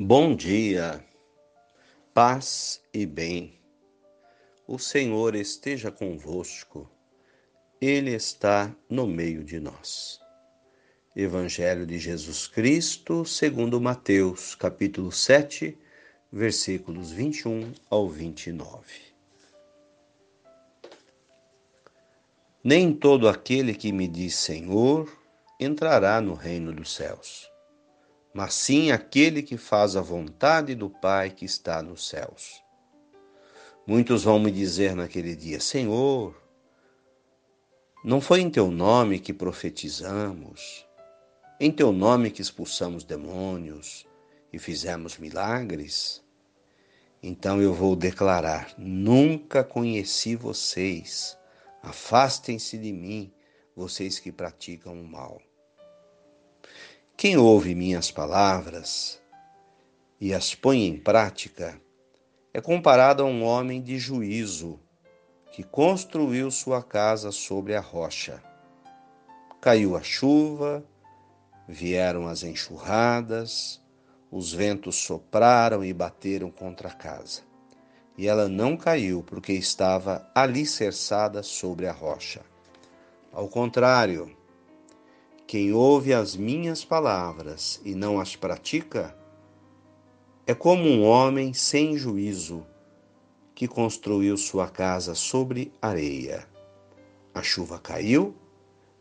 Bom dia, paz e bem. O Senhor esteja convosco, Ele está no meio de nós. Evangelho de Jesus Cristo, segundo Mateus, capítulo 7, versículos 21 ao 29. Nem todo aquele que me diz Senhor entrará no reino dos céus mas sim aquele que faz a vontade do Pai que está nos céus. Muitos vão me dizer naquele dia: Senhor, não foi em teu nome que profetizamos, em teu nome que expulsamos demônios e fizemos milagres? Então eu vou declarar: Nunca conheci vocês. Afastem-se de mim, vocês que praticam o mal. Quem ouve minhas palavras e as põe em prática é comparado a um homem de juízo que construiu sua casa sobre a rocha. Caiu a chuva, vieram as enxurradas, os ventos sopraram e bateram contra a casa. E ela não caiu porque estava alicerçada sobre a rocha. Ao contrário, quem ouve as minhas palavras e não as pratica é como um homem sem juízo que construiu sua casa sobre areia. A chuva caiu,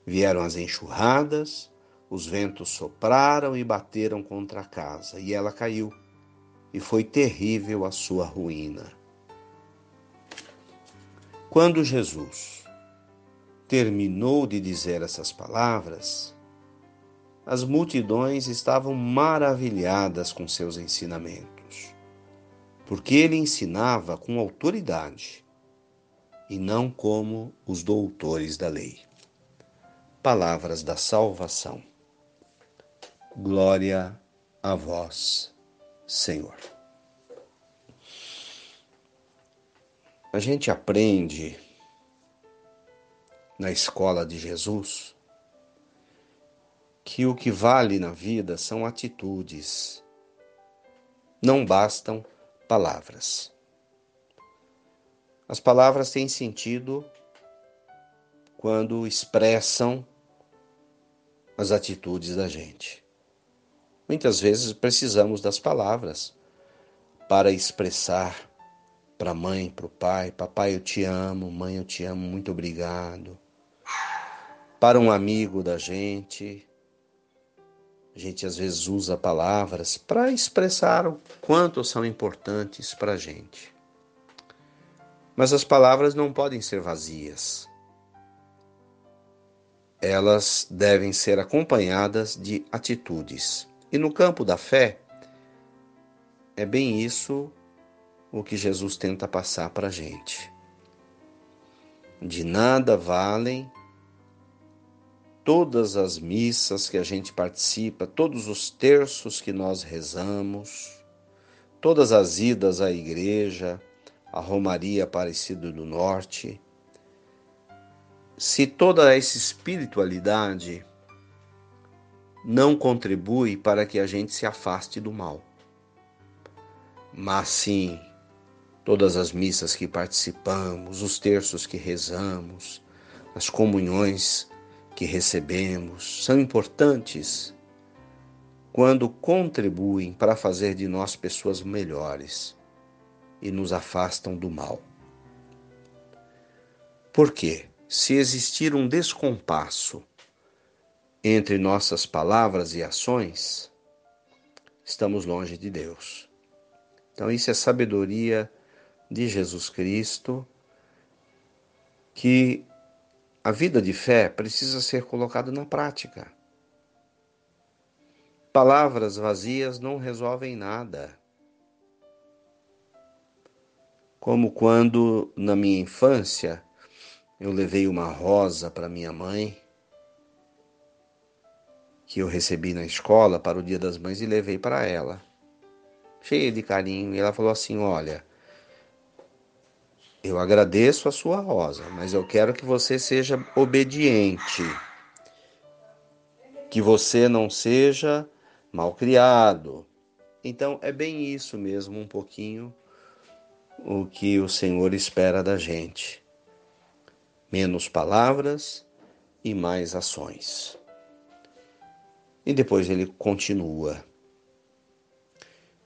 vieram as enxurradas, os ventos sopraram e bateram contra a casa, e ela caiu, e foi terrível a sua ruína. Quando Jesus terminou de dizer essas palavras, as multidões estavam maravilhadas com seus ensinamentos, porque ele ensinava com autoridade e não como os doutores da lei. Palavras da salvação. Glória a vós, Senhor. A gente aprende na escola de Jesus que o que vale na vida são atitudes. Não bastam palavras. As palavras têm sentido quando expressam as atitudes da gente. Muitas vezes precisamos das palavras para expressar para a mãe, para o pai: Papai, eu te amo, mãe, eu te amo, muito obrigado. Para um amigo da gente, a gente às vezes usa palavras para expressar o quanto são importantes para a gente. Mas as palavras não podem ser vazias. Elas devem ser acompanhadas de atitudes. E no campo da fé, é bem isso o que Jesus tenta passar para a gente. De nada valem todas as missas que a gente participa, todos os terços que nós rezamos, todas as idas à igreja, à Romaria Aparecida do Norte, se toda essa espiritualidade não contribui para que a gente se afaste do mal. Mas sim, todas as missas que participamos, os terços que rezamos, as comunhões que recebemos são importantes quando contribuem para fazer de nós pessoas melhores e nos afastam do mal. Porque, se existir um descompasso entre nossas palavras e ações, estamos longe de Deus. Então, isso é sabedoria de Jesus Cristo que a vida de fé precisa ser colocada na prática. Palavras vazias não resolvem nada. Como quando, na minha infância, eu levei uma rosa para minha mãe, que eu recebi na escola para o Dia das Mães e levei para ela, cheia de carinho. E ela falou assim: Olha, eu agradeço a sua rosa, mas eu quero que você seja obediente. Que você não seja malcriado. Então é bem isso mesmo, um pouquinho o que o Senhor espera da gente. Menos palavras e mais ações. E depois ele continua.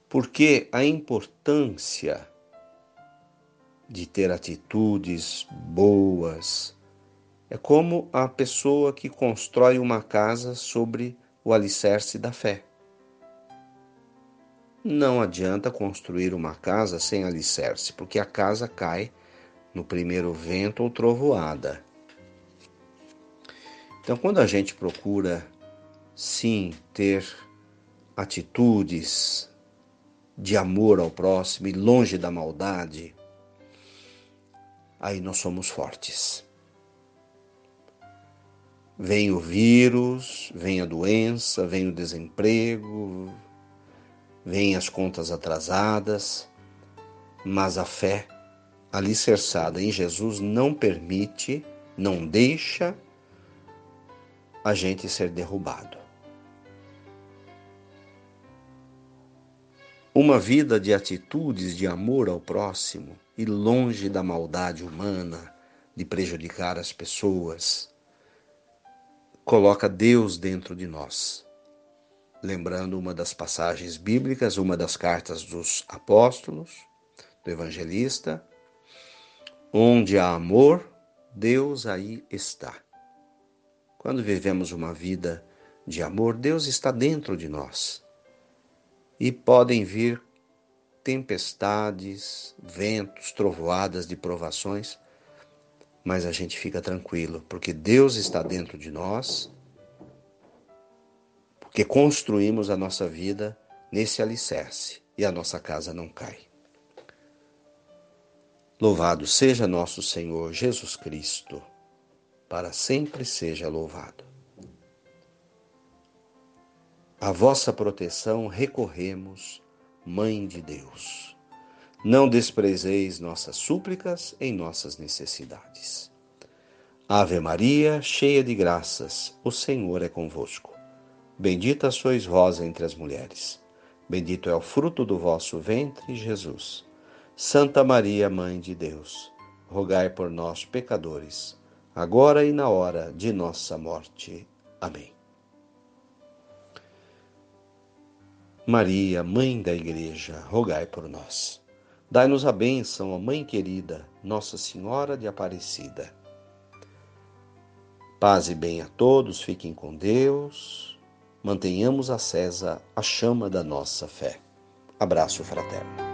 Porque a importância de ter atitudes boas é como a pessoa que constrói uma casa sobre o alicerce da fé. Não adianta construir uma casa sem alicerce, porque a casa cai no primeiro vento ou trovoada. Então, quando a gente procura, sim, ter atitudes de amor ao próximo e longe da maldade, aí nós somos fortes. Vem o vírus, vem a doença, vem o desemprego, vem as contas atrasadas, mas a fé alicerçada em Jesus não permite, não deixa a gente ser derrubado. Uma vida de atitudes de amor ao próximo e longe da maldade humana, de prejudicar as pessoas, coloca Deus dentro de nós lembrando uma das passagens bíblicas, uma das cartas dos apóstolos, do evangelista, onde há amor, Deus aí está. Quando vivemos uma vida de amor, Deus está dentro de nós. E podem vir tempestades, ventos, trovoadas de provações, mas a gente fica tranquilo, porque Deus está dentro de nós porque construímos a nossa vida nesse alicerce e a nossa casa não cai. Louvado seja nosso Senhor Jesus Cristo, para sempre seja louvado. A vossa proteção recorremos, Mãe de Deus. Não desprezeis nossas súplicas em nossas necessidades. Ave Maria, cheia de graças, o Senhor é convosco. Bendita sois vós entre as mulheres. Bendito é o fruto do vosso ventre, Jesus. Santa Maria, Mãe de Deus, rogai por nós, pecadores, agora e na hora de nossa morte. Amém. Maria, Mãe da Igreja, rogai por nós. Dai-nos a bênção, ó Mãe querida, Nossa Senhora de Aparecida. Paz e bem a todos, fiquem com Deus mantenhamos acesa a chama da nossa fé. Abraço fraterno.